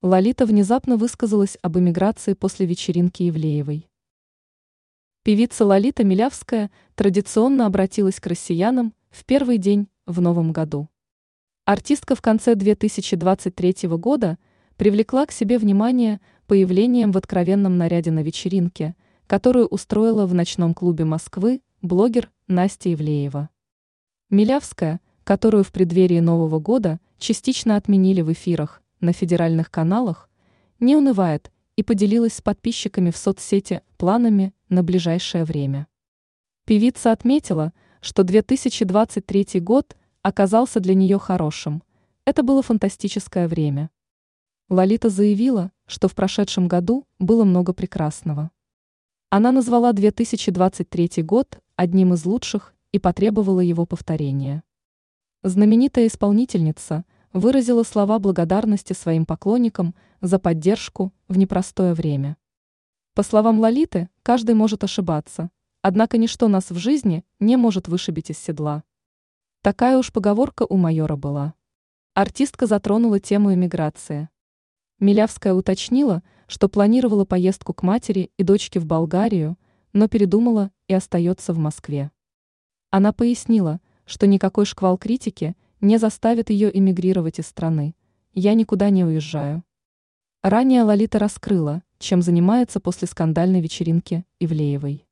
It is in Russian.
Лолита внезапно высказалась об эмиграции после вечеринки Ивлеевой. Певица Лолита Милявская традиционно обратилась к россиянам в первый день в новом году. Артистка в конце 2023 года привлекла к себе внимание появлением в откровенном наряде на вечеринке, которую устроила в ночном клубе Москвы блогер Настя Ивлеева. Милявская, которую в преддверии Нового года частично отменили в эфирах на федеральных каналах, не унывает и поделилась с подписчиками в соцсети планами на ближайшее время. Певица отметила, что 2023 год оказался для нее хорошим. Это было фантастическое время. Лолита заявила, что в прошедшем году было много прекрасного. Она назвала 2023 год одним из лучших и потребовала его повторения. Знаменитая исполнительница выразила слова благодарности своим поклонникам за поддержку в непростое время. По словам Лолиты, каждый может ошибаться, однако ничто нас в жизни не может вышибить из седла. Такая уж поговорка у майора была. Артистка затронула тему эмиграции. Милявская уточнила, что планировала поездку к матери и дочке в Болгарию, но передумала и остается в Москве. Она пояснила, что никакой шквал критики не заставит ее эмигрировать из страны. Я никуда не уезжаю. Ранее Лолита раскрыла, чем занимается после скандальной вечеринки Ивлеевой.